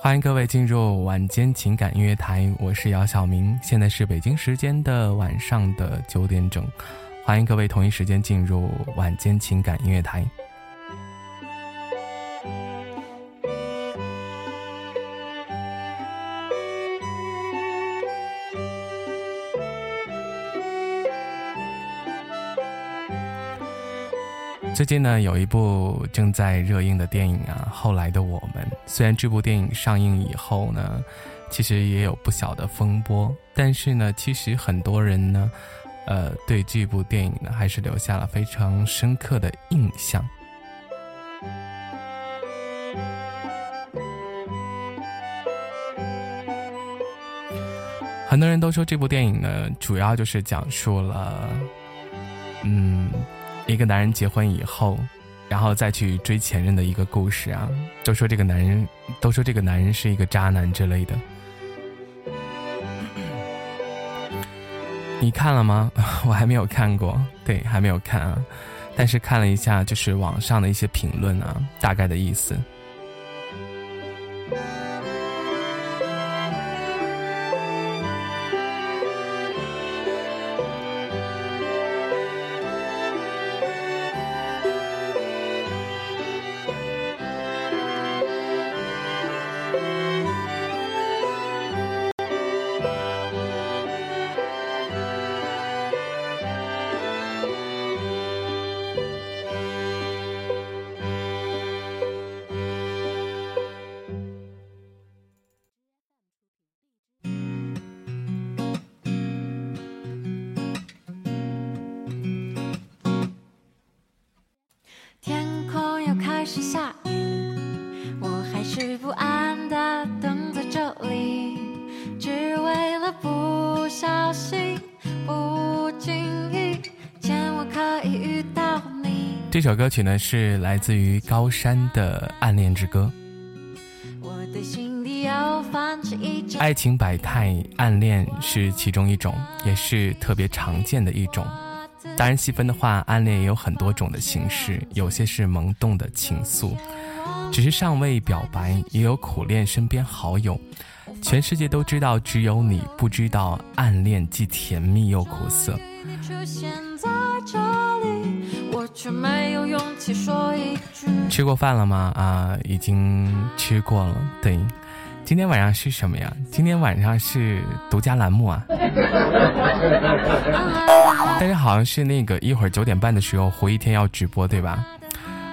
欢迎各位进入晚间情感音乐台，我是姚晓明，现在是北京时间的晚上的九点整，欢迎各位同一时间进入晚间情感音乐台。最近呢，有一部正在热映的电影啊，《后来的我们》。虽然这部电影上映以后呢，其实也有不小的风波，但是呢，其实很多人呢，呃，对这部电影呢，还是留下了非常深刻的印象。很多人都说这部电影呢，主要就是讲述了，嗯。一个男人结婚以后，然后再去追前任的一个故事啊，都说这个男人，都说这个男人是一个渣男之类的。你看了吗？我还没有看过，对，还没有看啊。但是看了一下，就是网上的一些评论啊，大概的意思。这首歌曲呢是来自于高山的《暗恋之歌》。爱情百态，暗恋是其中一种，也是特别常见的一种。当然细分的话，暗恋也有很多种的形式，有些是萌动的情愫，只是尚未表白；也有苦恋身边好友，全世界都知道，只有你不知道，暗恋既甜蜜又苦涩。却没有勇气说一句。吃过饭了吗？啊，已经吃过了。对，今天晚上是什么呀？今天晚上是独家栏目啊。但是好像是那个一会儿九点半的时候，胡一天要直播，对吧？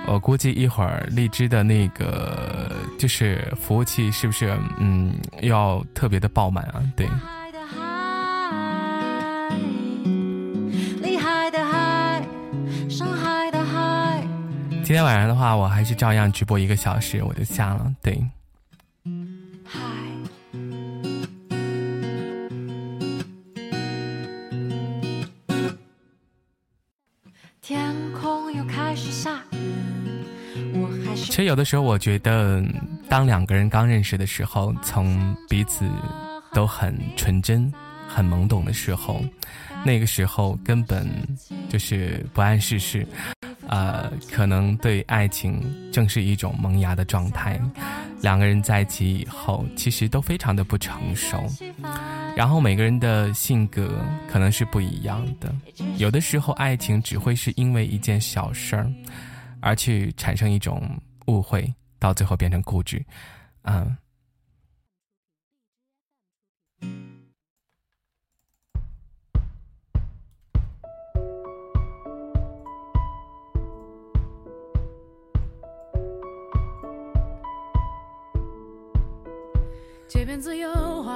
我估计一会儿荔枝的那个就是服务器是不是嗯要特别的爆满啊？对。今天晚上的话，我还是照样直播一个小时，我就下了。对。天空又开始下雨。其实有的时候，我觉得，当两个人刚认识的时候，从彼此都很纯真、很懵懂的时候，那个时候根本就是不谙世事。呃，可能对爱情正是一种萌芽的状态。两个人在一起以后，其实都非常的不成熟。然后每个人的性格可能是不一样的。有的时候，爱情只会是因为一件小事儿，而去产生一种误会，到最后变成固执。嗯。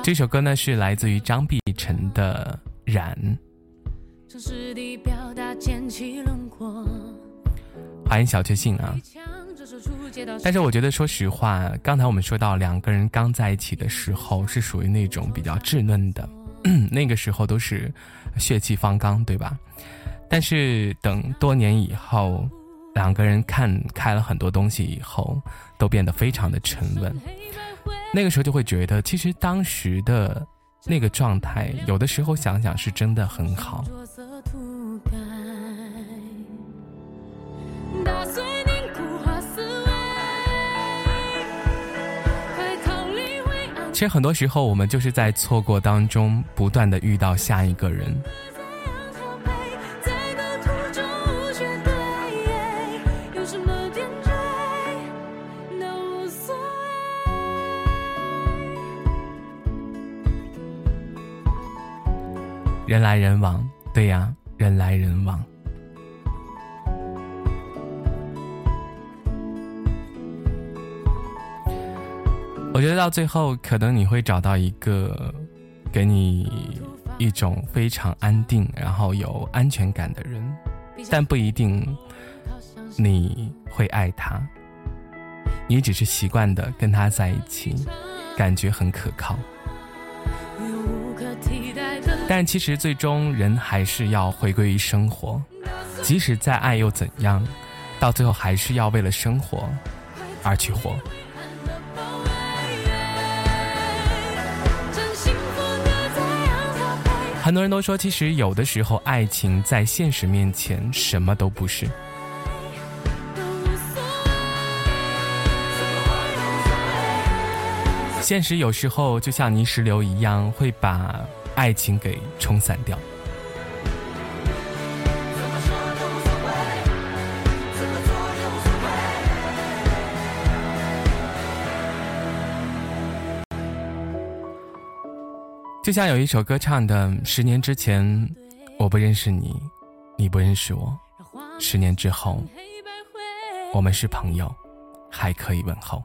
这首歌呢是来自于张碧晨的《染》。欢迎小确幸啊！但是我觉得，说实话，刚才我们说到两个人刚在一起的时候，是属于那种比较稚嫩的，那个时候都是血气方刚，对吧？但是等多年以后，两个人看开了很多东西以后，都变得非常的沉稳。那个时候就会觉得，其实当时的那个状态，有的时候想想是真的很好。其实很多时候，我们就是在错过当中，不断的遇到下一个人。人来人往，对呀，人来人往。我觉得到最后，可能你会找到一个给你一种非常安定，然后有安全感的人，但不一定你会爱他。你只是习惯的跟他在一起，感觉很可靠。但其实最终人还是要回归于生活，即使再爱又怎样，到最后还是要为了生活而去活。很多人都说，其实有的时候，爱情在现实面前什么都不是。现实有时候就像泥石流一样，会把爱情给冲散掉。就像有一首歌唱的：“十年之前，我不认识你，你不认识我；十年之后，我们是朋友，还可以问候。”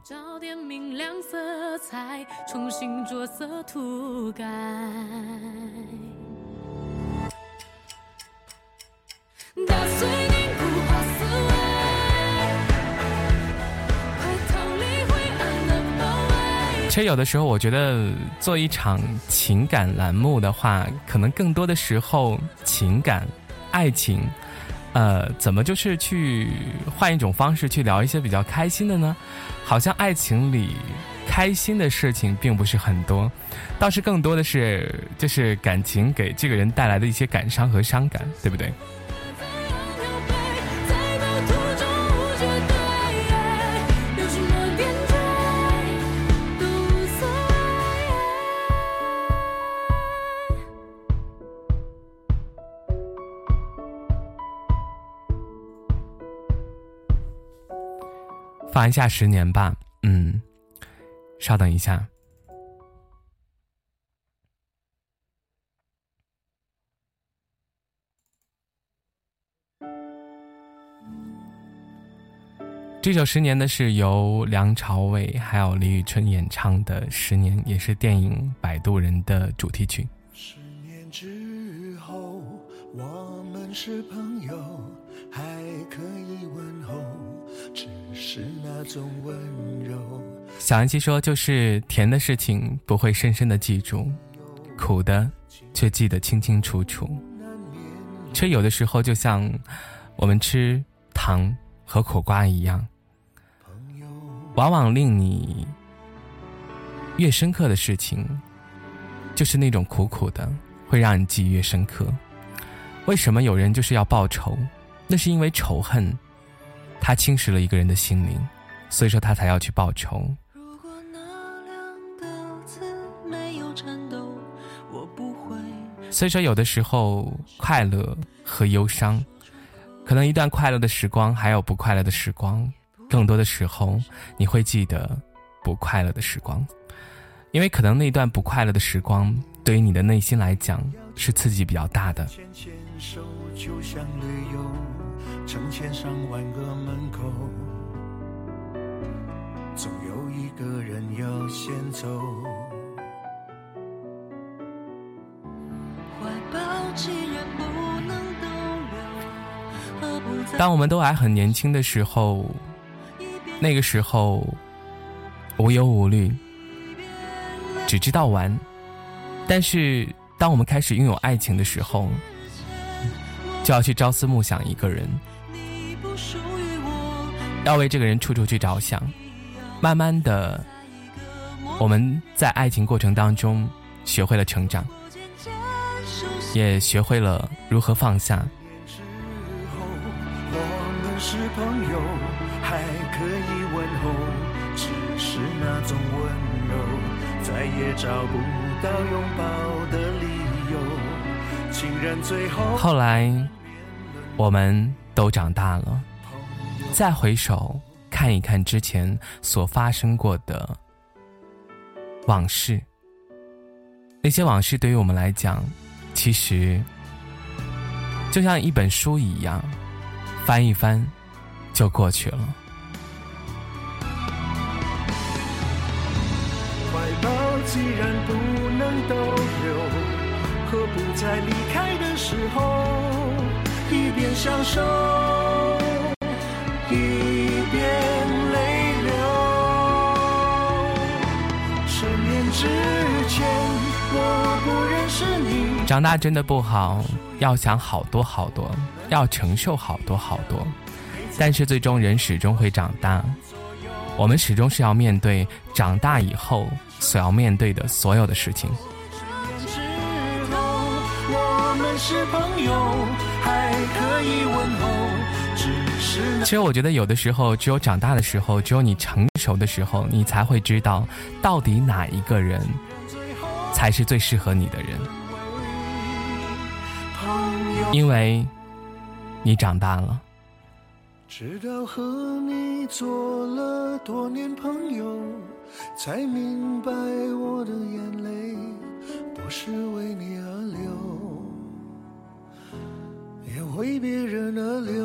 其实有的时候，我觉得做一场情感栏目的话，可能更多的时候，情感、爱情，呃，怎么就是去换一种方式去聊一些比较开心的呢？好像爱情里开心的事情并不是很多，倒是更多的是就是感情给这个人带来的一些感伤和伤感，对不对？放一下十年吧，嗯，稍等一下。这首《十年》的是由梁朝伟还有李宇春演唱的《十年》，也是电影《摆渡人》的主题曲。十年之后，我们是朋友，还可以。是那种温柔。小安琪说：“就是甜的事情不会深深的记住，苦的却记得清清楚楚。却有的时候就像我们吃糖和苦瓜一样，往往令你越深刻的事情，就是那种苦苦的，会让你记忆越深刻。为什么有人就是要报仇？那是因为仇恨。”他侵蚀了一个人的心灵，所以说他才要去报仇。所以说，有的时候快乐和忧伤，可能一段快乐的时光，还有不快乐的时光，更多的时候你会记得不快乐的时光，因为可能那段不快乐的时光，对于你的内心来讲是刺激比较大的。成千上万个门口，总有一个人要先走。怀抱既然不能逗留，何不当我们都还很年轻的时候，那个时候无忧无虑，只知道玩。但是，当我们开始拥有爱情的时候，就要去朝思暮想一个人。要为这个人处处去着想，慢慢的，我们在爱情过程当中学会了成长，也学会了如何放下。再也找不到拥抱的理由。竟然最后，后来我们都长大了，再回首看一看之前所发生过的往事，那些往事对于我们来讲，其实就像一本书一样，翻一翻就过去了。怀抱既然不能逗留，何不在离开的时候一边享受，长大真的不好，要想好多好多，要承受好多好多，但是最终人始终会长大。我们始终是要面对长大以后所要面对的所有的事情。其实我觉得有的时候，只有长大的时候，只有你成熟的时候，你才会知道到底哪一个人才是最适合你的人，因为你长大了。直到和你做了多年朋友，才明白我的眼泪不是为你而流，也为别人而流。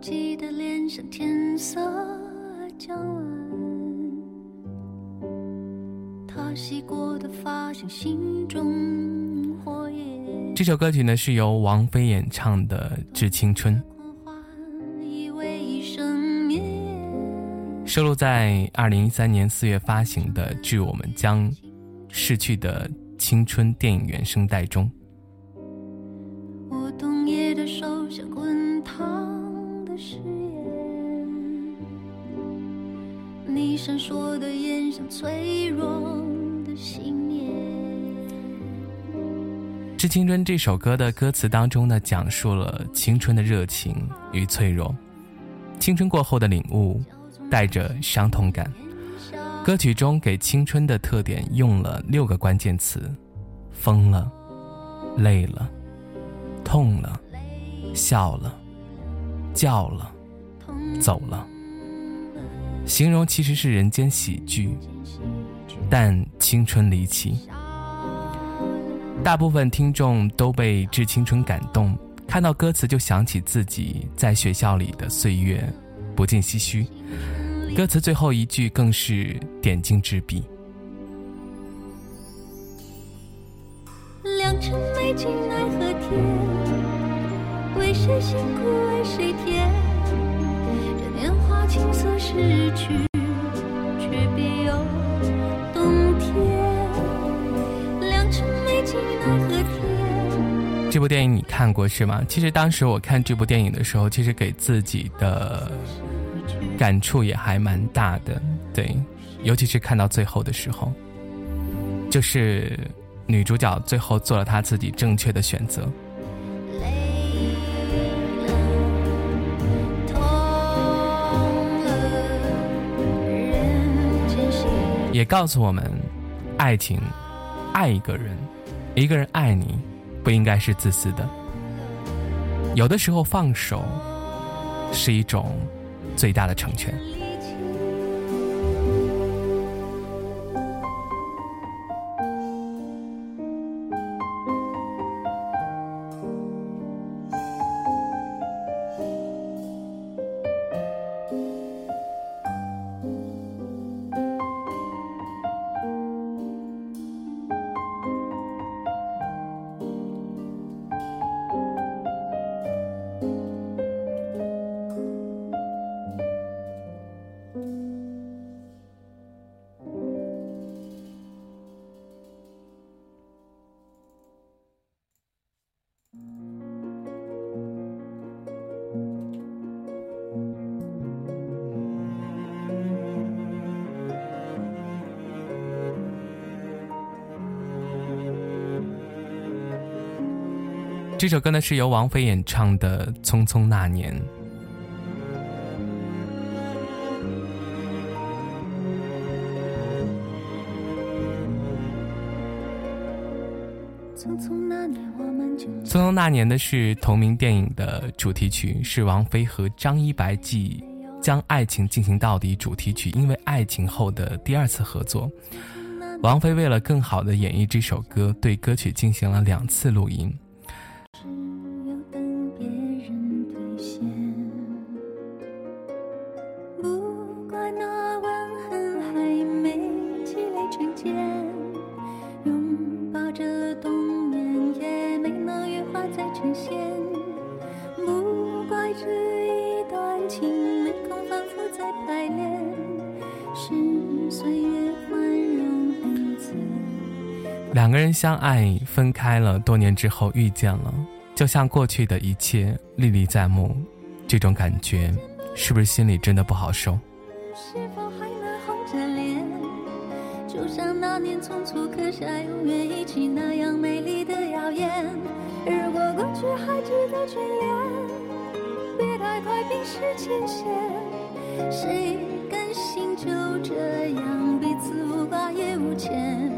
记得脸上天色将他洗过的发像心中火焰。这首歌曲呢是由王菲演唱的致青春。收录在二零一三年四月发行的致我们将逝去的青春电影原声带中闪烁的眼像脆弱的信念。《致青春》这首歌的歌词当中呢，讲述了青春的热情与脆弱，青春过后的领悟，带着伤痛感。歌曲中给青春的特点用了六个关键词：疯了、累了、痛了、笑了、叫了、走了。形容其实是人间喜剧，但青春离奇。大部分听众都被《致青春》感动，看到歌词就想起自己在学校里的岁月，不禁唏嘘。歌词最后一句更是点睛之笔。良辰美景奈何天，为谁辛苦为谁甜？青涩逝去，却别有冬。天。这部电影你看过是吗？其实当时我看这部电影的时候，其实给自己的感触也还蛮大的。对，尤其是看到最后的时候，就是女主角最后做了她自己正确的选择。也告诉我们，爱情，爱一个人，一个人爱你，不应该是自私的。有的时候放手，是一种最大的成全。这首歌呢是由王菲演唱的《匆匆那年》。匆匆那年的是同名电影的主题曲，是王菲和张一白继《将爱情进行到底》主题曲，因为爱情后的第二次合作。王菲为了更好的演绎这首歌，对歌曲进行了两次录音。相爱，分开了，多年之后遇见了，就像过去的一切历历在目，这种感觉，是不是心里真的不好受？是否还能红着脸？就像那年匆促刻下永远一起那样美丽的谣言。如果过去还值得眷恋，别太快冰释前嫌。谁甘心就这样彼此无挂也无牵？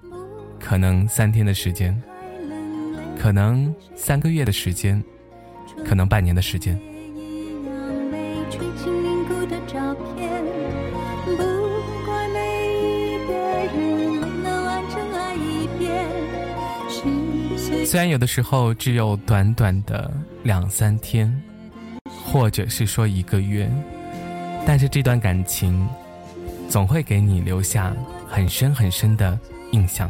可能三天的时间，可能三个月的时间，可能半年的时间。虽然有的时候只有短短的两三天，或者是说一个月，但是这段感情总会给你留下很深很深的印象。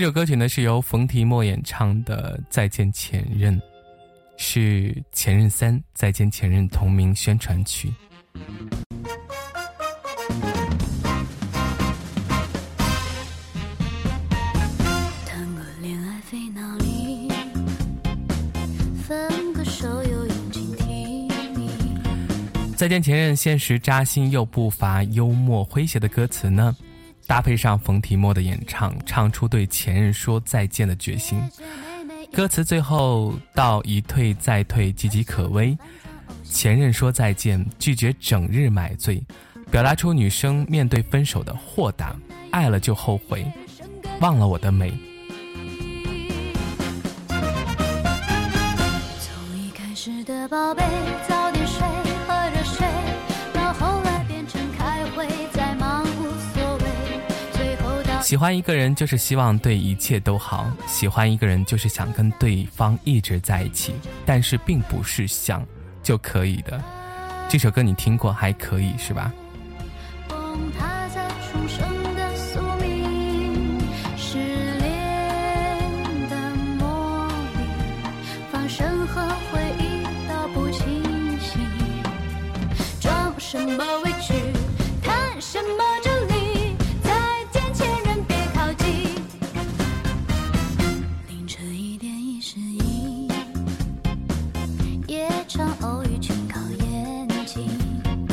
这首歌曲呢是由冯提莫演唱的《再见前任》，是《前任三》《再见前任》同名宣传曲。再见前任，现实扎心又不乏幽默诙谐的歌词呢。搭配上冯提莫的演唱，唱出对前任说再见的决心。歌词最后到一退再退，岌岌可危。前任说再见，拒绝整日买醉，表达出女生面对分手的豁达。爱了就后悔，忘了我的美。从一开始的宝贝，喜欢一个人就是希望对一切都好，喜欢一个人就是想跟对方一直在一起，但是并不是想就可以的。这首歌你听过，还可以是吧？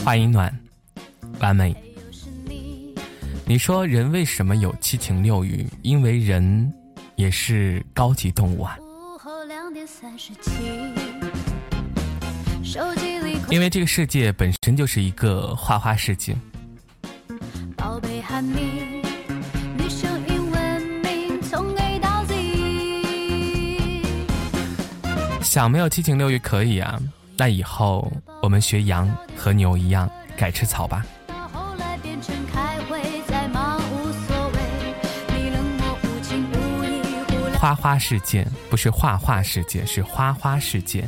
话音暖，完美。你说人为什么有七情六欲？因为人也是高级动物啊。因为这个世界本身就是一个花花世界。宝贝喊你，想没有七情六欲可以啊，那以后我们学羊和牛一样改吃草吧。花花世界不是画画世界，是花花世界。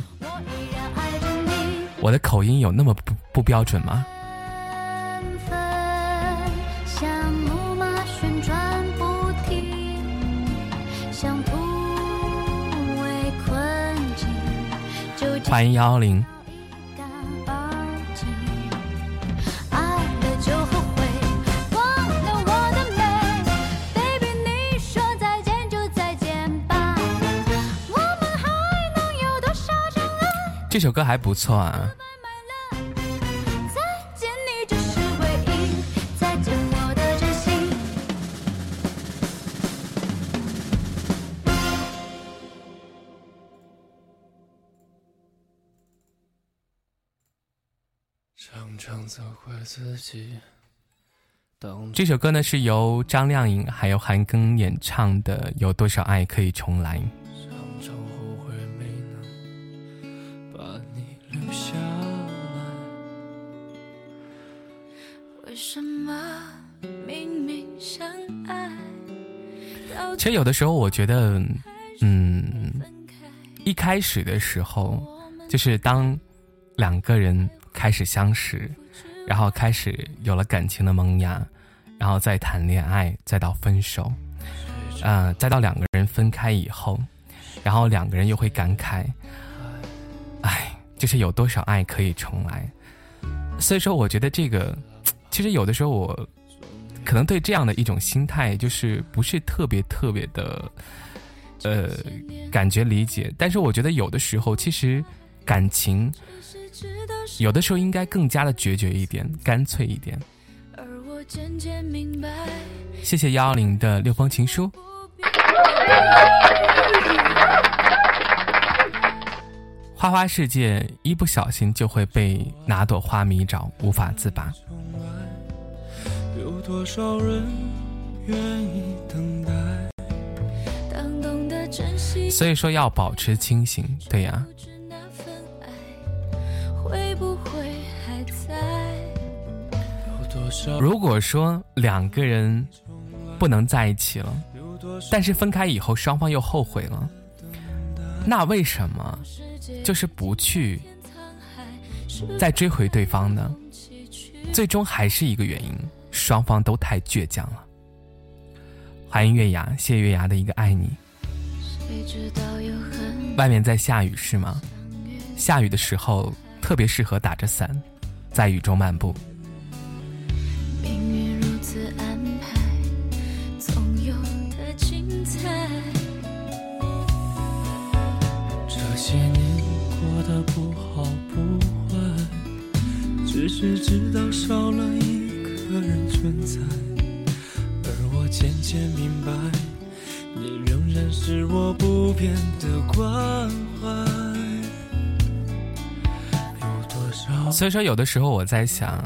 我的口音有那么不不标准吗？欢迎幺幺零。这首歌还不错啊。这首歌呢是由张靓颖还有韩庚演唱的，《有多少爱可以重来》。其实有的时候，我觉得，嗯，一开始的时候，就是当两个人开始相识，然后开始有了感情的萌芽，然后再谈恋爱，再到分手，嗯，再到两个人分开以后，然后两个人又会感慨，哎，就是有多少爱可以重来。所以说，我觉得这个，其实有的时候我。可能对这样的一种心态，就是不是特别特别的，呃，感觉理解。但是我觉得有的时候，其实感情有的时候应该更加的决绝一点，干脆一点。谢谢幺幺零的六封情书。花花世界，一不小心就会被哪朵花迷着，无法自拔。多少人愿意等待？所以说要保持清醒，对呀。如果说两个人不能在一起了，但是分开以后双方又后悔了，那为什么就是不去再追回对方呢？最终还是一个原因。双方都太倔强了。欢迎月牙，谢谢月牙的一个爱你。外面在下雨是吗？下雨的时候特别适合打着伞，在雨中漫步。只是知道少了一。个人存在，而我渐渐明白，你仍然是我不变的关怀。所以说，有的时候我在想，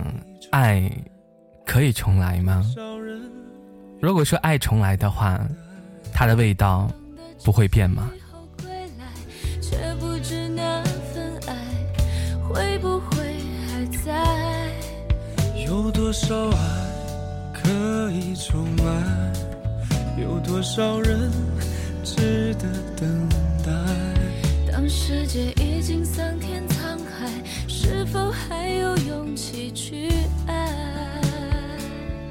爱可以重来吗？如果说爱重来的话，它的味道不会变吗？多少爱可以重来？有多少人值得等待？当世界已经桑田沧海，是否还有勇气去爱？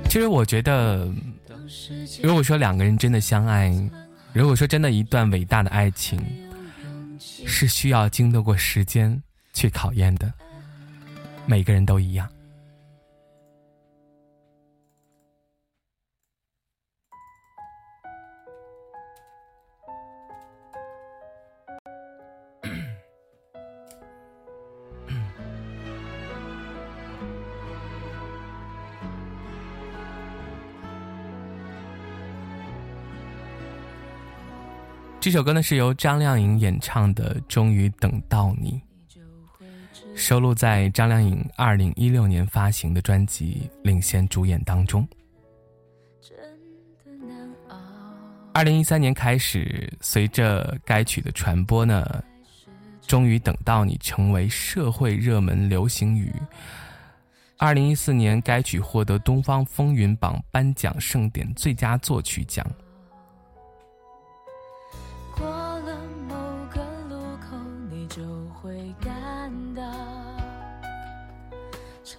其实我觉得，如果说两个人真的相爱，如果说真的一段伟大的爱情，是需要经得过时间去考验的。每个人都一样。这首歌呢是由张靓颖演唱的《终于等到你》，收录在张靓颖二零一六年发行的专辑《领衔主演》当中。二零一三年开始，随着该曲的传播呢，《终于等到你》成为社会热门流行语。二零一四年，该曲获得东方风云榜颁奖盛典最佳作曲奖。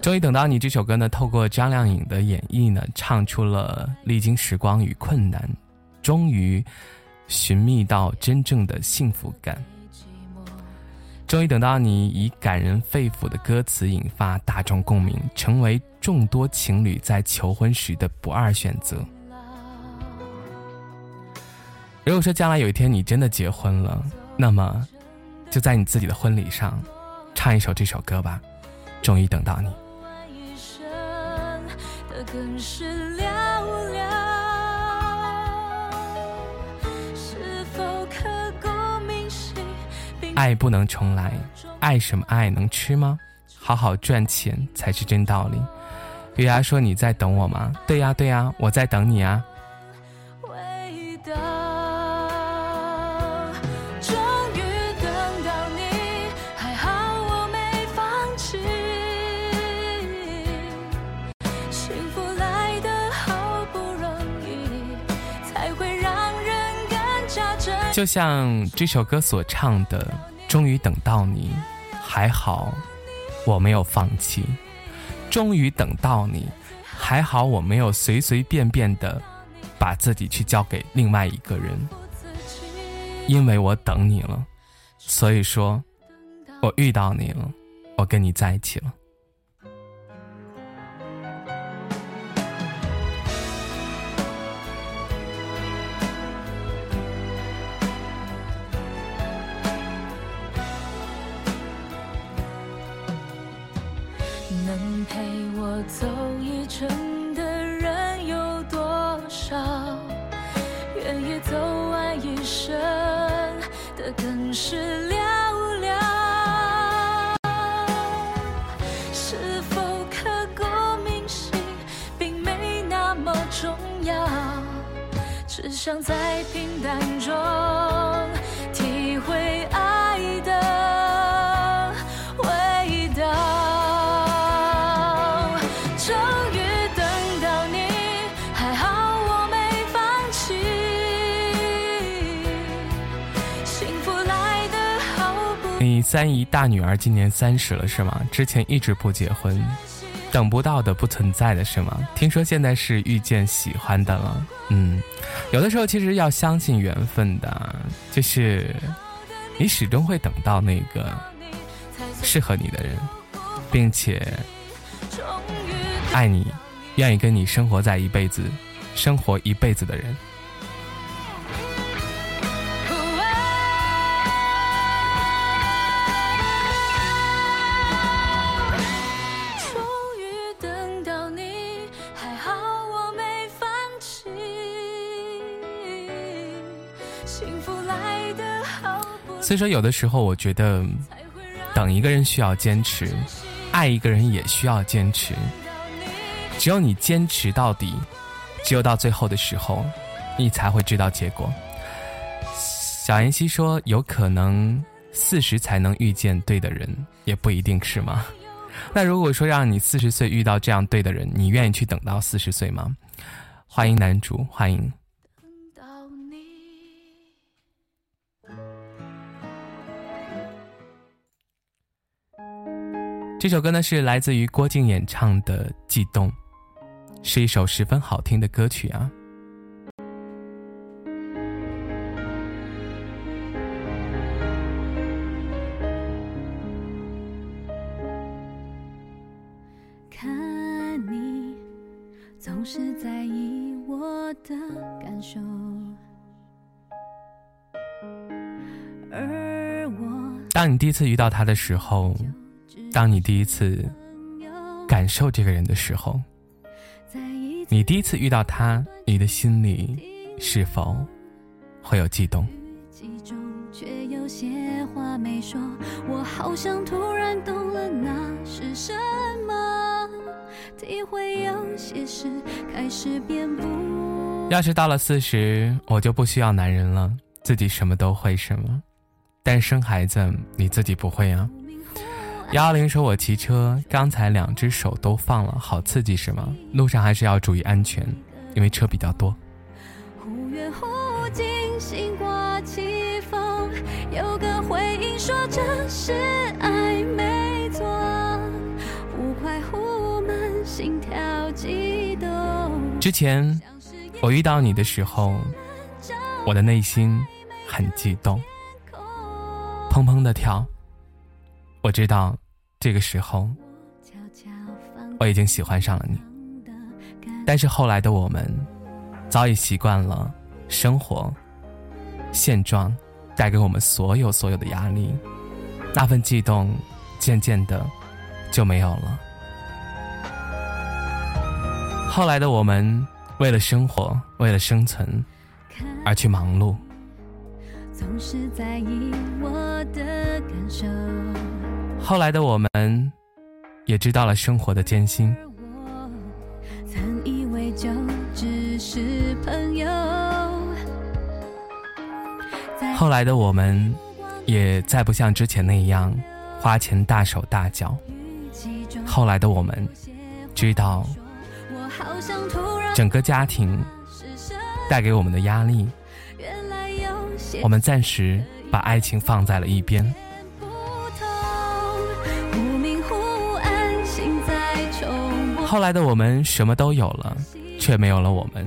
终于等到你这首歌呢，透过张靓颖的演绎呢，唱出了历经时光与困难，终于寻觅到真正的幸福感。终于等到你以感人肺腑的歌词引发大众共鸣，成为众多情侣在求婚时的不二选择。如果说将来有一天你真的结婚了，那么就在你自己的婚礼上唱一首这首歌吧。终于等到你。更是寥寥。爱不能重来，爱什么爱能吃吗？好好赚钱才是真道理。月牙说：“你在等我吗？”对呀，对呀，我在等你啊。就像这首歌所唱的，终于等到你，还好我没有放弃。终于等到你，还好我没有随随便便的把自己去交给另外一个人。因为我等你了，所以说，我遇到你了，我跟你在一起了。想在平淡中体会爱的味道。终于等到你还好我没放弃。幸福来得好不你三姨大女儿今年三十了是吗？之前一直不结婚。等不到的不存在的是吗？听说现在是遇见喜欢的了。嗯，有的时候其实要相信缘分的，就是你始终会等到那个适合你的人，并且爱你、愿意跟你生活在一辈子、生活一辈子的人。所以说，有的时候我觉得，等一个人需要坚持，爱一个人也需要坚持。只有你坚持到底，只有到最后的时候，你才会知道结果。小妍希说：“有可能四十才能遇见对的人，也不一定是吗？”那如果说让你四十岁遇到这样对的人，你愿意去等到四十岁吗？欢迎男主，欢迎。这首歌呢是来自于郭靖演唱的《悸动》，是一首十分好听的歌曲啊。看你总是在意我的感受，而我当你第一次遇到他的时候。当你第一次感受这个人的时候，你第一次遇到他，你的心里是否会有悸动？却有些话没说。我好像突然懂了那是什么，体会有些事开始变不。要是到了四十，我就不需要男人了，自己什么都会什么？但生孩子你自己不会啊。幺幺零说：“我骑车，刚才两只手都放了，好刺激是吗？路上还是要注意安全，因为车比较多。”忽远忽近，心挂起风，有个回应说这是爱，没错。忽快忽慢，心跳激动。之前我遇到你的时候，我的内心很激动，砰砰的跳。我知道。这个时候，我已经喜欢上了你，但是后来的我们，早已习惯了生活现状带给我们所有所有的压力，那份悸动渐渐的就没有了。后来的我们，为了生活，为了生存而去忙碌，总是在意我的感受。后来的我们，也知道了生活的艰辛。后来的我们，也再不像之前那样花钱大手大脚。后来的我们，知道整个家庭带给我们的压力，我们暂时把爱情放在了一边。后来的我们什么都有了，却没有了我们。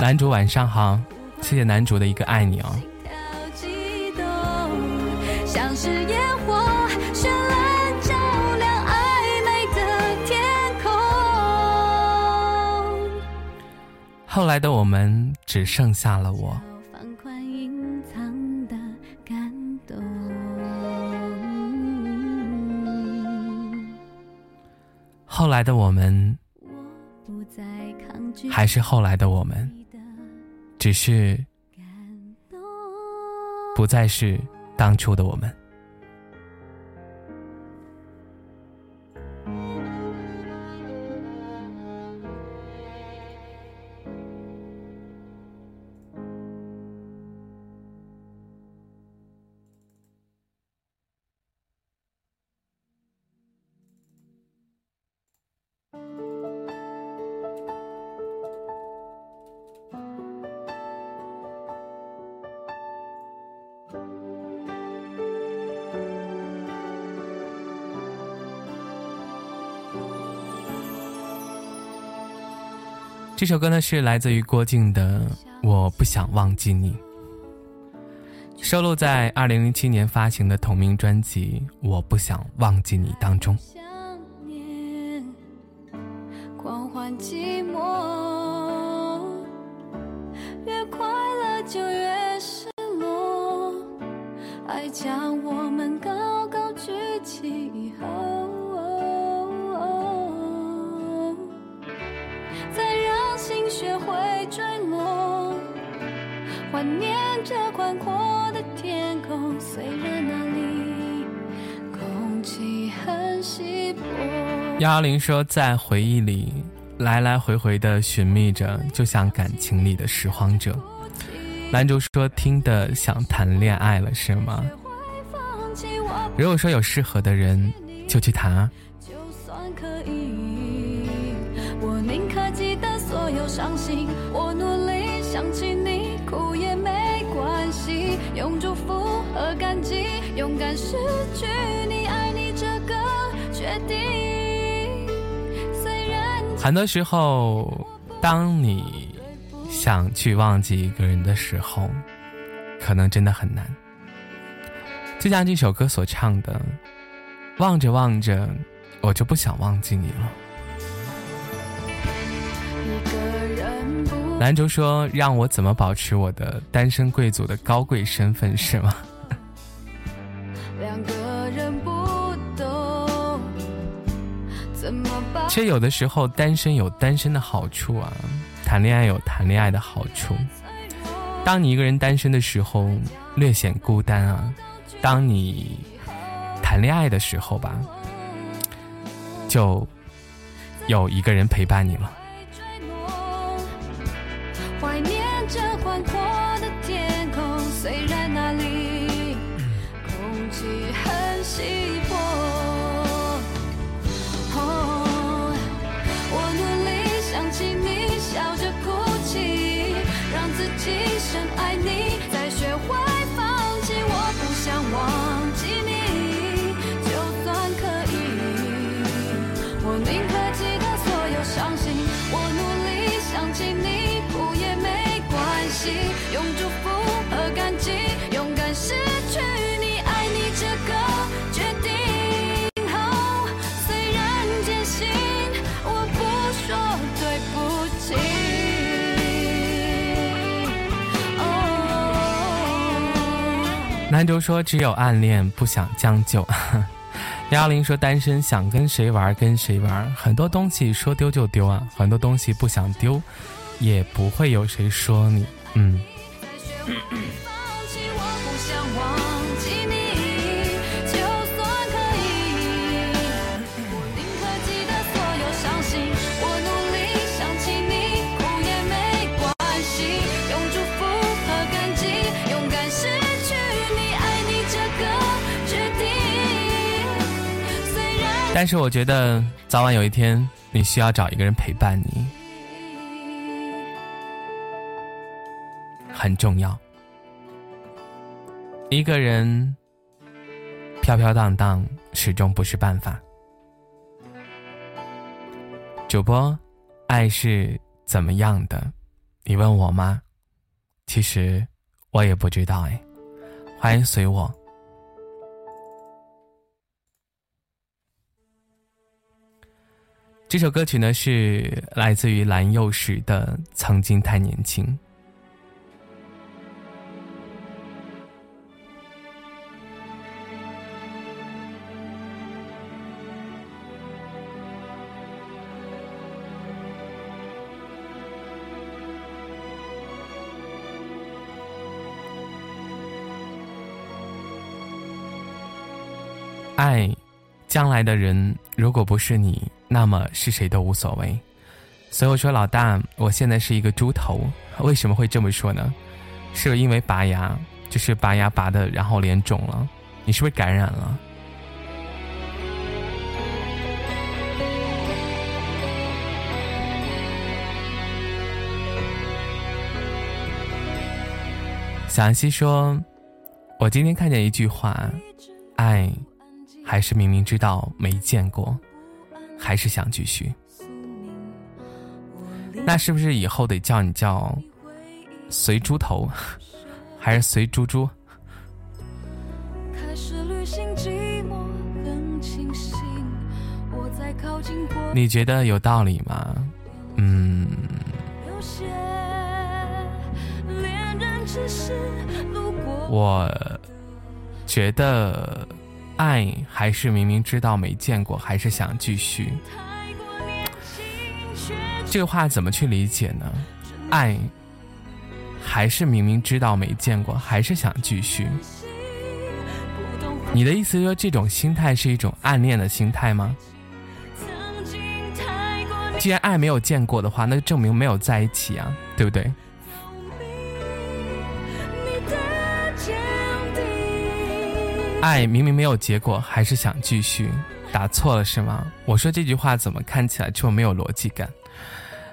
男主晚上好，谢谢男主的一个爱你哦。后来的我们只剩下了我。后来的我们，还是后来的我们，只是不再是当初的我们。这首歌呢是来自于郭靖的《我不想忘记你》，收录在二零零七年发行的同名专辑《我不想忘记你》当中。幺幺零说，在回忆里来来回回的寻觅着，就像感情里的拾荒者。男主说，听的想谈恋爱了是吗？如果说有适合的人，就去谈啊。伤心，我努力想起你，哭也没关系，用祝福和感激，勇敢失去你，爱你这个决定。很多时候，当你想去忘记一个人的时候，可能真的很难。就像这首歌所唱的，望着望着，我就不想忘记你了。男主说：“让我怎么保持我的单身贵族的高贵身份是吗？”实有的时候单身有单身的好处啊，谈恋爱有谈恋爱的好处。当你一个人单身的时候，略显孤单啊；当你谈恋爱的时候吧，就有一个人陪伴你了。南州说：“只有暗恋，不想将就。”幺零说：“单身，想跟谁玩跟谁玩，很多东西说丢就丢啊，很多东西不想丢，也不会有谁说你。”嗯。但是我觉得，早晚有一天，你需要找一个人陪伴你，很重要。一个人飘飘荡荡，始终不是办法。主播，爱是怎么样的？你问我吗？其实我也不知道哎。欢迎随我。这首歌曲呢是来自于蓝又时的《曾经太年轻》。爱，将来的人如果不是你。那么是谁都无所谓，所以我说老大，我现在是一个猪头。为什么会这么说呢？是因为拔牙，就是拔牙拔的，然后脸肿了。你是不是感染了？小安西说：“我今天看见一句话，爱，还是明明知道没见过。”还是想继续，那是不是以后得叫你叫随猪头，还是随猪猪？你觉得有道理吗？嗯，我觉得。爱还是明明知道没见过，还是想继续。这个话怎么去理解呢？爱还是明明知道没见过，还是想继续。你的意思说这种心态是一种暗恋的心态吗？既然爱没有见过的话，那就证明没有在一起啊，对不对？爱明明没有结果，还是想继续，打错了是吗？我说这句话怎么看起来这么没有逻辑感？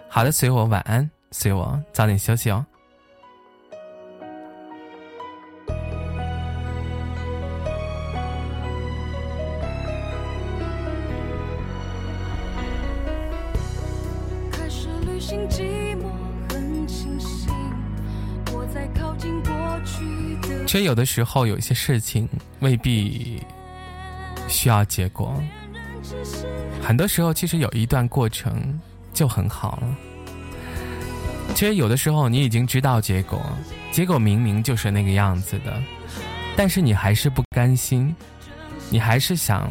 好的，随我晚安，随我早点休息哦。其实有的时候有些事情未必需要结果，很多时候其实有一段过程就很好了。其实有的时候你已经知道结果，结果明明就是那个样子的，但是你还是不甘心，你还是想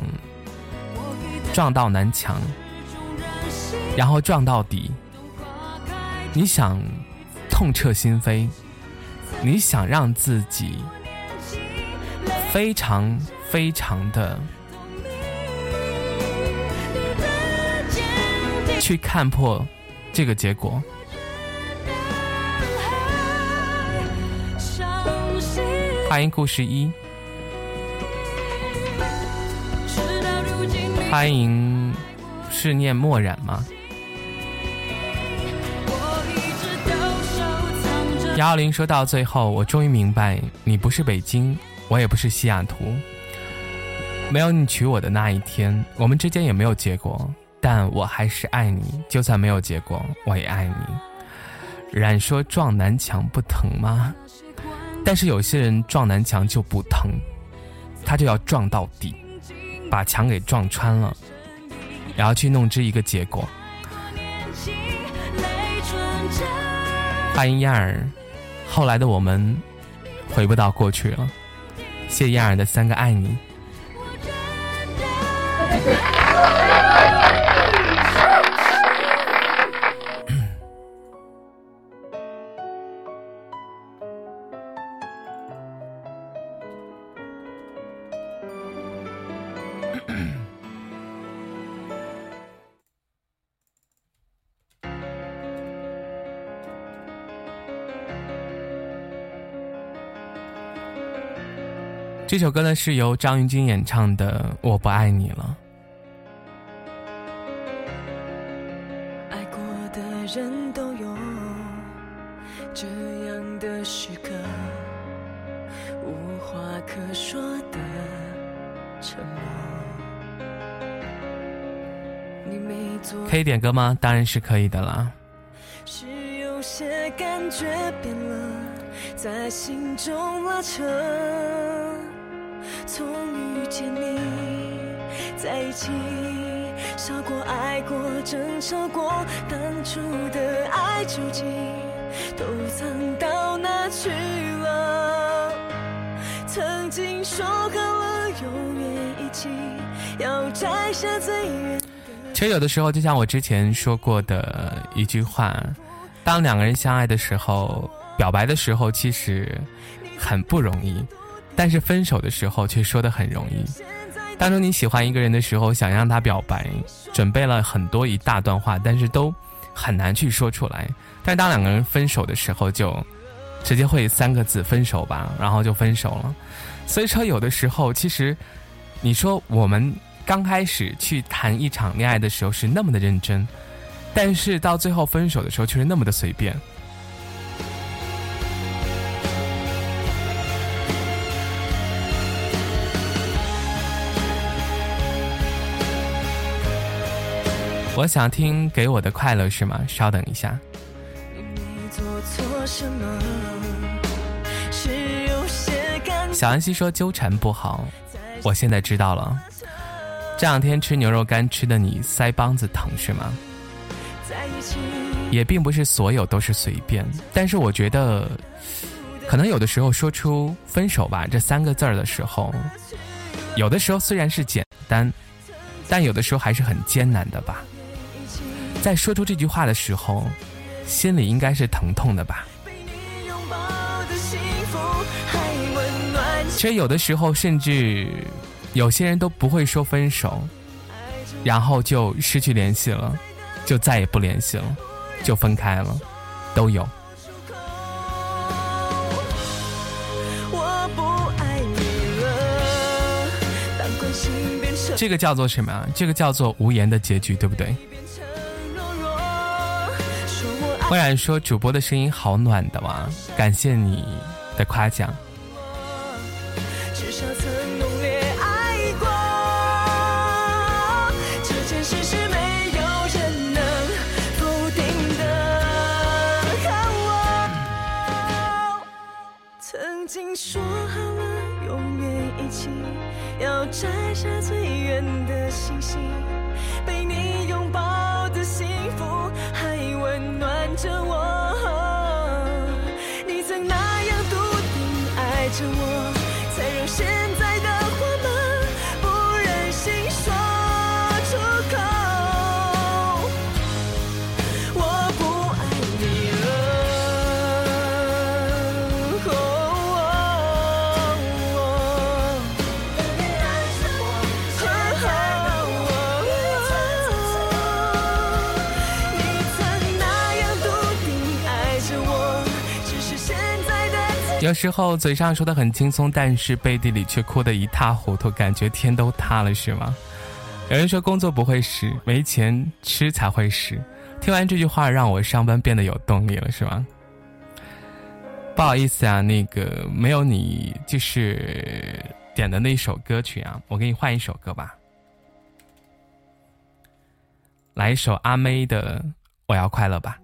撞到南墙，然后撞到底。你想痛彻心扉，你想让自己非常非常的去看破这个结果。欢迎故事一，欢迎是念墨染吗？幺二零说到最后，我终于明白，你不是北京，我也不是西雅图，没有你娶我的那一天，我们之间也没有结果，但我还是爱你，就算没有结果，我也爱你。冉说撞南墙不疼吗？但是有些人撞南墙就不疼，他就要撞到底，把墙给撞穿了，然后去弄知一个结果。欢迎燕儿，后来的我们回不到过去了。谢燕儿的三个爱你。这首歌呢是由张芸京演唱的《我不爱你了》。爱过的人都有这样的时刻，无话可说的沉默。你没做，可以点歌吗？当然是可以的啦。是有些感觉变了，在心中拉扯。见你在一起，笑过、爱过、争吵过，当初的爱究竟都藏到哪去了？曾经说好了永远一起，要摘下最远。其实有的时候，就像我之前说过的一句话，当两个人相爱的时候，表白的时候其实很不容易。但是分手的时候却说的很容易。当初你喜欢一个人的时候，想让他表白，准备了很多一大段话，但是都很难去说出来。但当两个人分手的时候，就直接会三个字“分手吧”，然后就分手了。所以说，有的时候其实，你说我们刚开始去谈一场恋爱的时候是那么的认真，但是到最后分手的时候却是那么的随便。我想听给我的快乐是吗？稍等一下。小安溪说纠缠不好，我现在知道了。这两天吃牛肉干吃的你腮帮子疼是吗？也并不是所有都是随便，但是我觉得，可能有的时候说出分手吧这三个字儿的时候，有的时候虽然是简单，但有的时候还是很艰难的吧。在说出这句话的时候，心里应该是疼痛的吧？其实有的时候，甚至有些人都不会说分手，然后就失去联系了，就再也不联系了，就分开了，都有。这个叫做什么？这个叫做无言的结局，对不对？忽然说主播的声音好暖的哇，感谢你的夸奖。有时候嘴上说的很轻松，但是背地里却哭得一塌糊涂，感觉天都塌了，是吗？有人说工作不会死，没钱吃才会死。听完这句话，让我上班变得有动力了，是吗？不好意思啊，那个没有你就是点的那首歌曲啊，我给你换一首歌吧，来一首阿妹的《我要快乐》吧。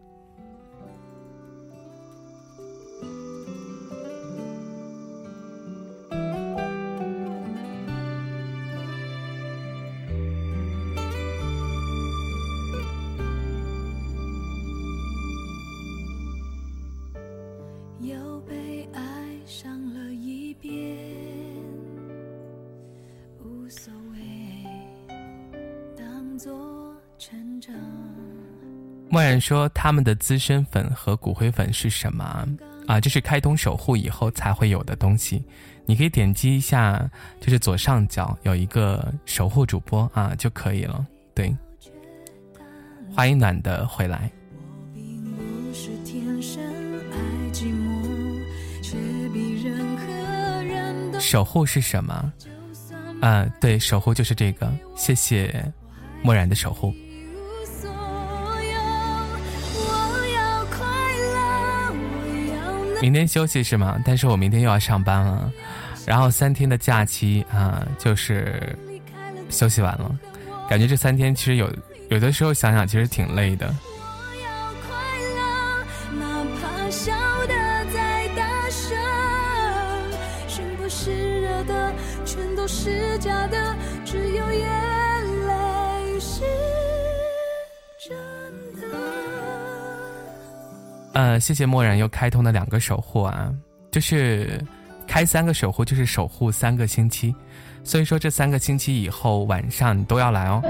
默然说：“他们的资深粉和骨灰粉是什么啊？这是开通守护以后才会有的东西。你可以点击一下，就是左上角有一个守护主播啊就可以了。对，欢迎暖的回来。守护是什么？啊，对，守护就是这个。谢谢默然的守护。”明天休息是吗？但是我明天又要上班了，然后三天的假期啊，就是休息完了，感觉这三天其实有有的时候想想其实挺累的。呃，谢谢默然又开通的两个守护啊，就是开三个守护，就是守护三个星期，所以说这三个星期以后晚上你都要来哦。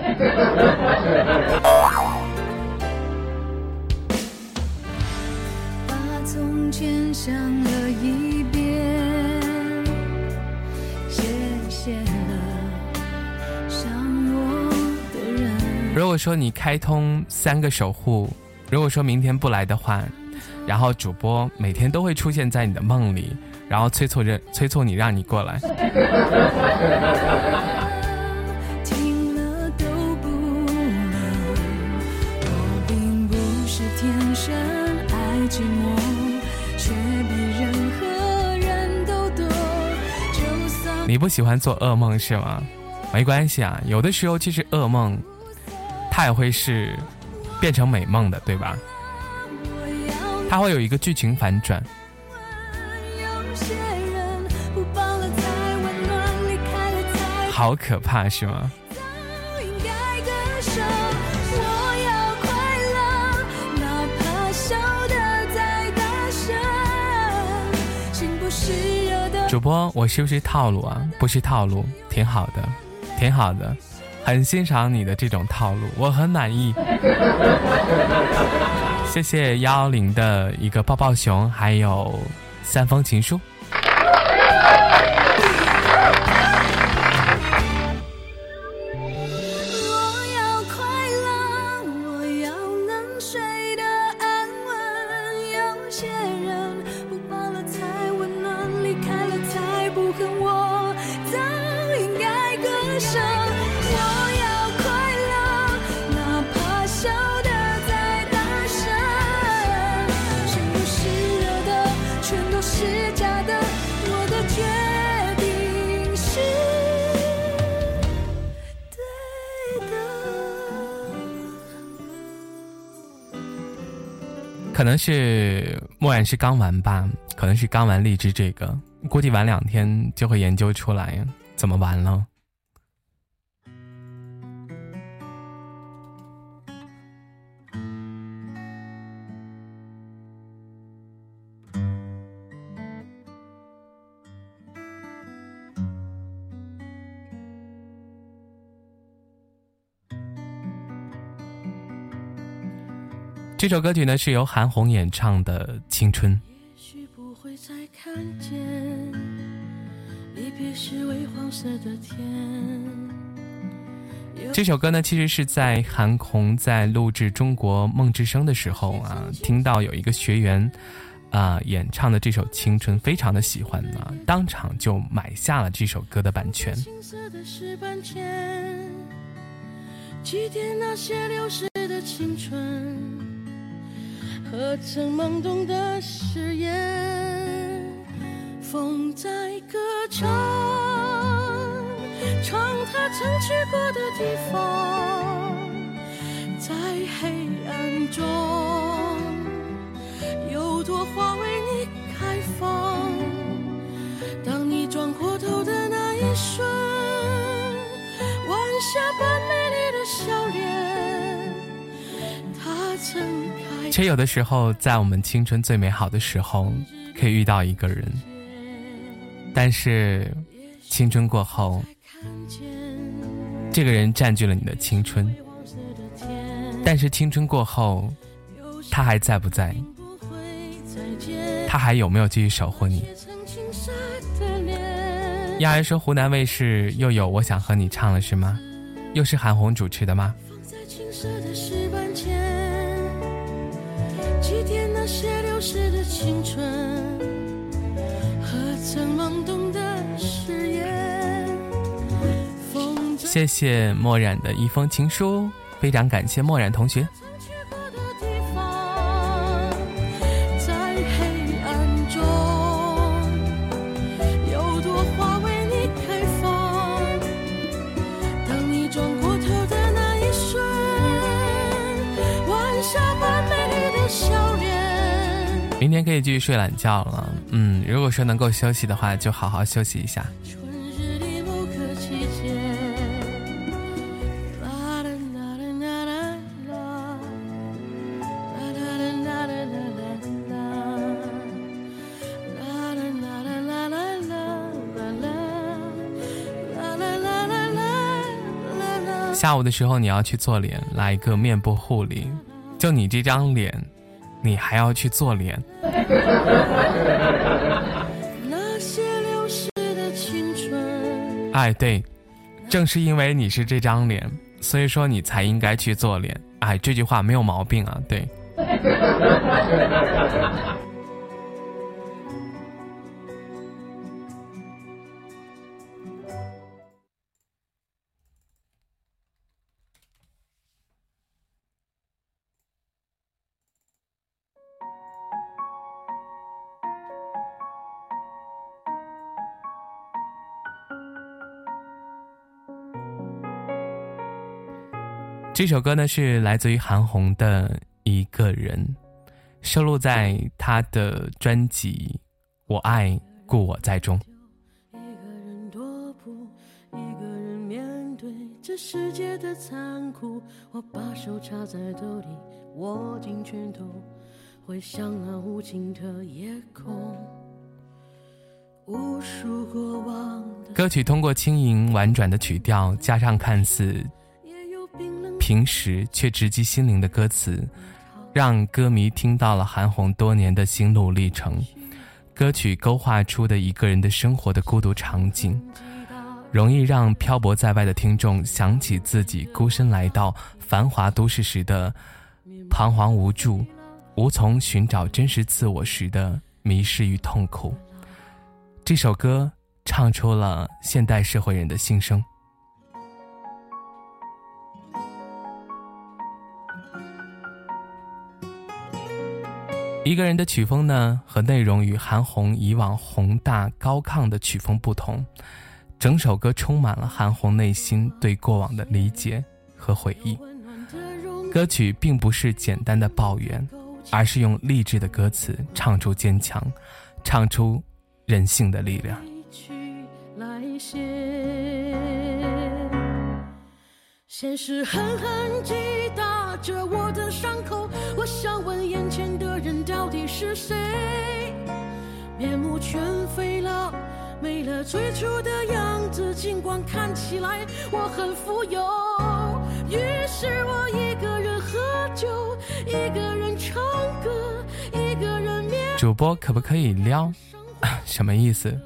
如果说你开通三个守护，如果说明天不来的话。然后主播每天都会出现在你的梦里，然后催促着催促你让你过来。你不喜欢做噩梦是吗？没关系啊，有的时候其实噩梦，它也会是变成美梦的，对吧？它会有一个剧情反转，好可怕，是吗？主播，我是不是套路啊？不是套路，挺好的，挺好的，很欣赏你的这种套路，我很满意。谢谢幺零的一个抱抱熊，还有三封情书。是默然是刚玩吧，可能是刚玩荔枝这个，估计玩两天就会研究出来怎么玩了。这首歌曲呢是由韩红演唱的《青春》。这首歌呢，其实是在韩红在录制《中国梦之声》的时候啊，听到有一个学员啊演唱的这首《青春》非常的喜欢呢，当场就买下了这首歌的版权。祭奠那些流逝的青春，和曾懵懂的誓言。风在歌唱，唱他曾去过的地方，在黑暗中，有朵花为你开放。当你转过头的那一瞬，晚霞般美丽的。笑脸，他曾开。却有的时候，在我们青春最美好的时候，可以遇到一个人，但是青春过后，这个人占据了你的青春。但是青春过后，他还在不在？他还有没有继续守护你？亚儿说：“湖南卫视又有我想和你唱了，是吗？”又是韩红主持的吗？祭奠那些流逝的青春和曾懵懂的誓言。谢谢墨染的一封情书非常感谢墨染同学。明天可以继续睡懒觉了，嗯，如果说能够休息的话，就好好休息一下。下午的时候你要去做脸，来一个面部护理，就你这张脸。你还要去做脸？哎，对，正是因为你是这张脸，所以说你才应该去做脸。哎，这句话没有毛病啊，对。这首歌呢是来自于韩红的一个人，收录在她的专辑《我爱故我在》中。一个人踱步，一个人面对这世界的残酷。我把手插在兜里，握紧拳头，回想那无尽的夜空。无数过往。歌曲通过轻盈婉转的曲调，加上看似。平时却直击心灵的歌词，让歌迷听到了韩红多年的心路历程。歌曲勾画出的一个人的生活的孤独场景，容易让漂泊在外的听众想起自己孤身来到繁华都市时的彷徨无助，无从寻找真实自我时的迷失与痛苦。这首歌唱出了现代社会人的心声。一个人的曲风呢，和内容与韩红以往宏大高亢的曲风不同，整首歌充满了韩红内心对过往的理解和回忆。歌曲并不是简单的抱怨，而是用励志的歌词唱出坚强，唱出人性的力量。现实狠狠击打着我的伤口，我想问眼前的人到底是谁？面目全非了，没了最初的样子，尽管看起来我很富有。于是我一个人喝酒，一个人唱歌，一个人面。主播可不可以撩？什么意思？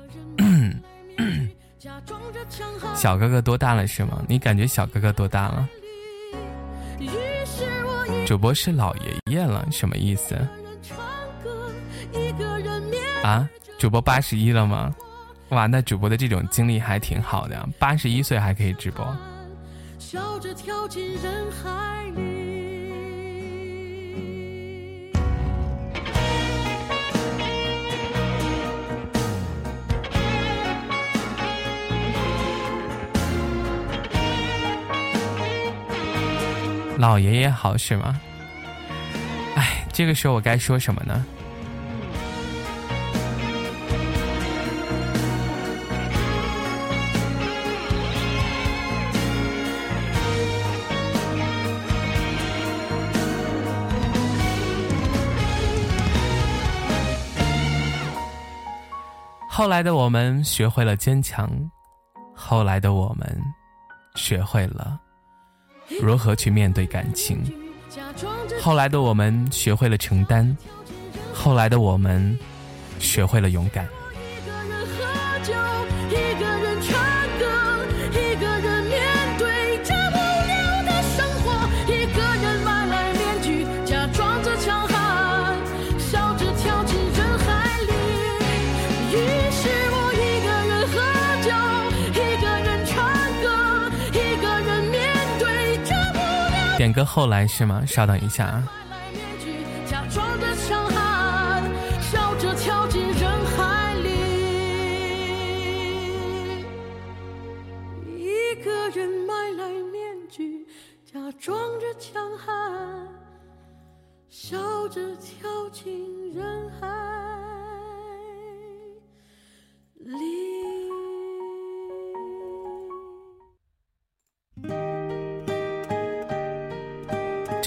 小哥哥多大了是吗？你感觉小哥哥多大了？主播是老爷爷了，什么意思？啊，主播八十一了吗？哇，那主播的这种经历还挺好的，八十一岁还可以直播。笑着跳进人海里。老爷爷好是吗？哎，这个时候我该说什么呢？后来的我们学会了坚强，后来的我们学会了。如何去面对感情？后来的我们学会了承担，后来的我们学会了勇敢。点歌后来是吗？稍等一下啊。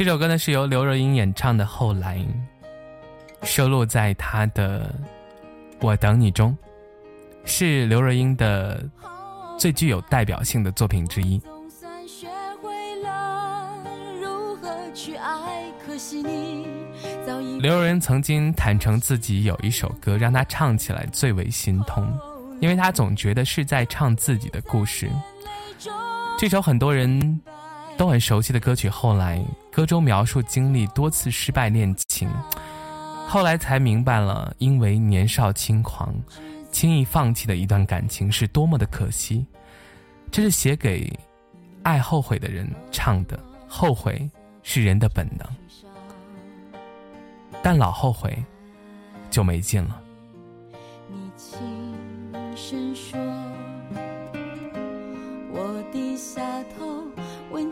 这首歌呢是由刘若英演唱的《后来》，收录在她的《我等你》中，是刘若英的最具有代表性的作品之一。刘若英曾经坦诚自己有一首歌让她唱起来最为心痛，因为她总觉得是在唱自己的故事。这首很多人。都很熟悉的歌曲，后来歌中描述经历多次失败恋情，后来才明白了，因为年少轻狂，轻易放弃的一段感情是多么的可惜。这是写给爱后悔的人唱的，后悔是人的本能，但老后悔就没劲了。你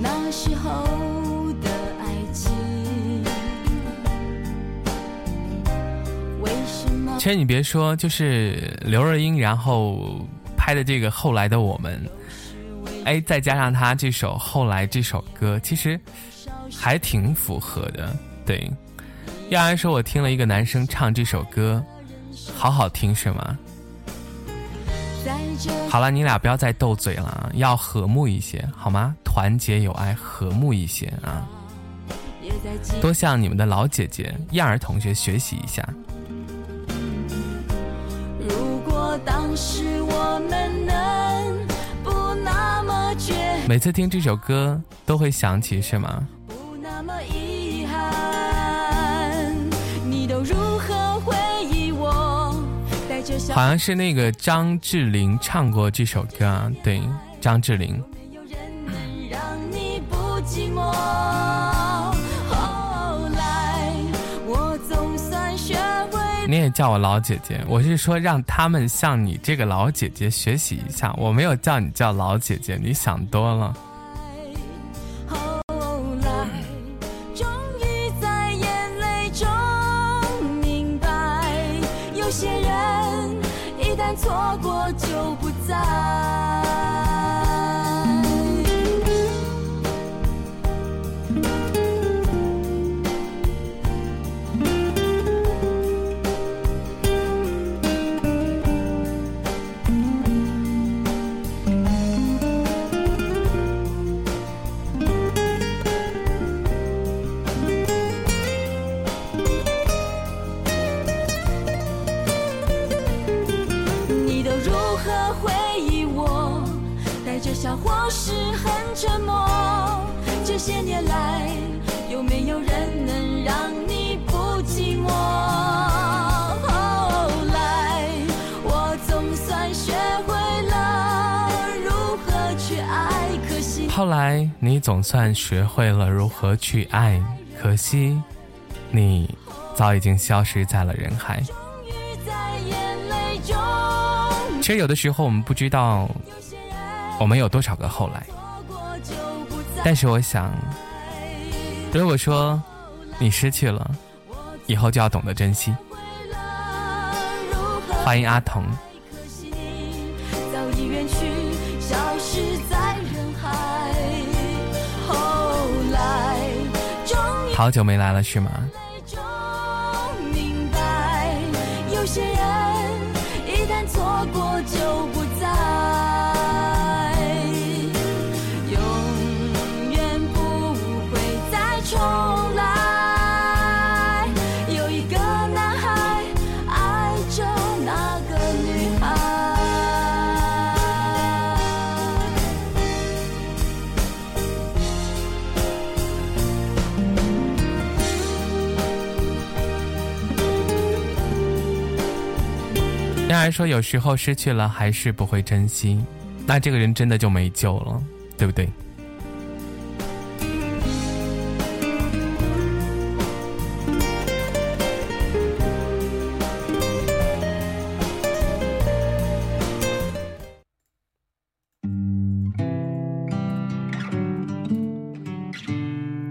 那时候的爱情，其实你别说，就是刘若英，然后拍的这个《后来的我们》，哎，再加上她这首《后来》这首歌，其实还挺符合的。对，要然说我听了一个男生唱这首歌，好好听是吗？好了，你俩不要再斗嘴了，要和睦一些，好吗？团结友爱，和睦一些啊！多向你们的老姐姐燕儿同学学习一下。如果当时我们能不那么倔，每次听这首歌都会想起，是吗？好像是那个张智霖唱过这首歌啊，对，张智霖。你也叫我老姐姐，我是说让他们向你这个老姐姐学习一下，我没有叫你叫老姐姐，你想多了。后来，你总算学会了如何去爱，可惜，你早已经消失在了人海。其实有的时候我们不知道我们有多少个后来，但是我想，如果说你失去了，以后就要懂得珍惜。欢迎阿童。好久没来了是吗？然说，有时候失去了还是不会珍惜，那这个人真的就没救了，对不对？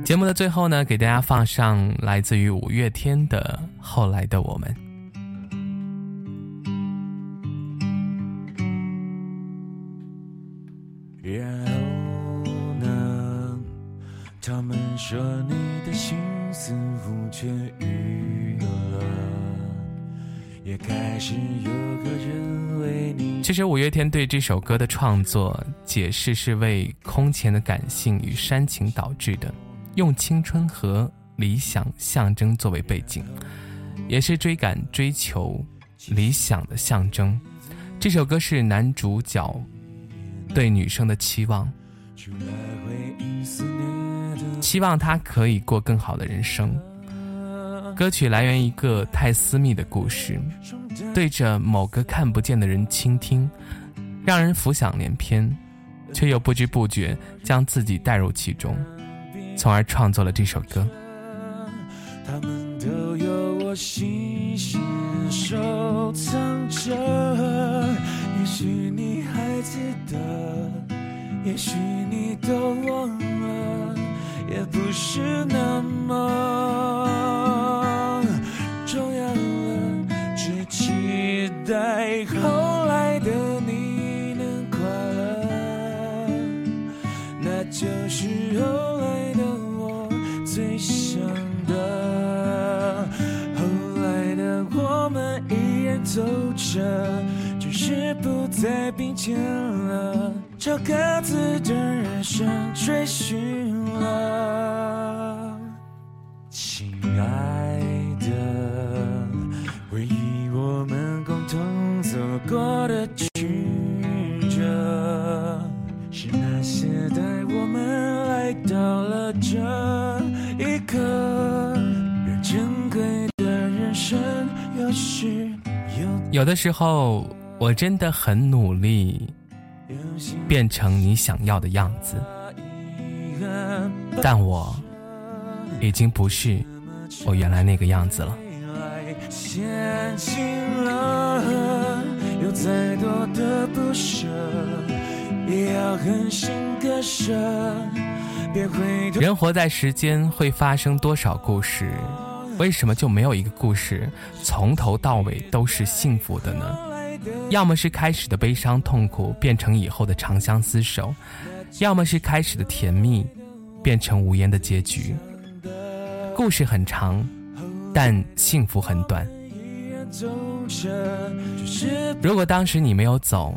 节目的最后呢，给大家放上来自于五月天的《后来的我们》。说你的心似乎痊愈了，也开始有个人为你。其实五月天对这首歌的创作解释是为空前的感性与煽情导致的，用青春和理想象征作为背景，也是追赶追求理想的象征。这首歌是男主角对女生的期望。希望他可以过更好的人生。歌曲来源一个太私密的故事，对着某个看不见的人倾听，让人浮想联翩，却又不知不觉将自己带入其中，从而创作了这首歌。他们都有我细心收藏着，也许你还记得，也许你都忘了。也不是那么重要了，只期待后来的你能快乐，那就是后来的我最想的。后来的我们依然走着，只是不再并肩了，朝各自的人生追寻。了，亲爱的，回忆我们共同走过的曲折，是那些带我们来到了这一刻。让珍贵的人生有时有有的时候，我真的很努力，变成你想要的样子。但我已经不是我原来那个样子了。人活在世间，会发生多少故事？为什么就没有一个故事从头到尾都是幸福的呢？要么是开始的悲伤痛苦变成以后的长相厮守，要么是开始的甜蜜。变成无言的结局。故事很长，但幸福很短。如果当时你没有走，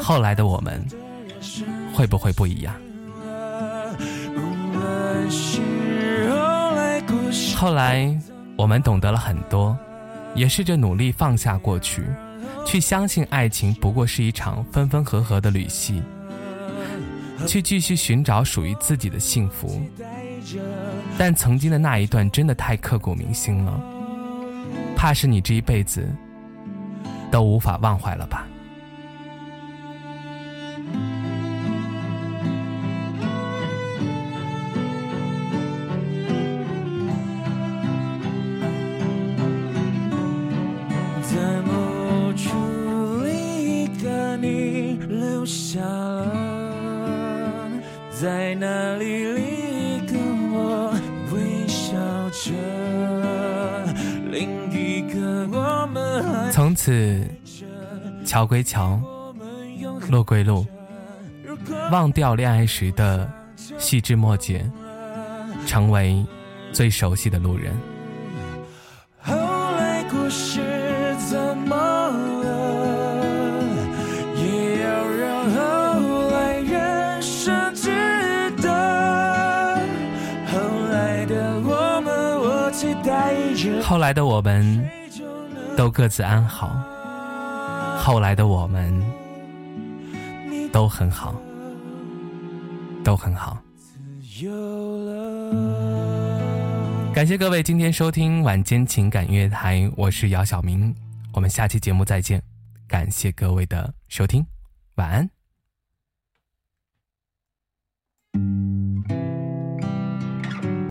后来的我们会不会不一样？后来我们懂得了很多，也试着努力放下过去，去相信爱情不过是一场分分合合的旅行。去继续寻找属于自己的幸福。但曾经的那一段真的太刻骨铭心了，怕是你这一辈子都无法忘怀了吧。在那里，你跟我微笑着。另一个我们从此，桥归桥，路归路，忘掉恋爱时的细枝末节，成为最熟悉的路人。后来的我们都各自安好。后来的我们都很好。都很好。感谢各位今天收听晚间情感月台我是姚晓明。我们下期节目再见。感谢各位的收听。晚安。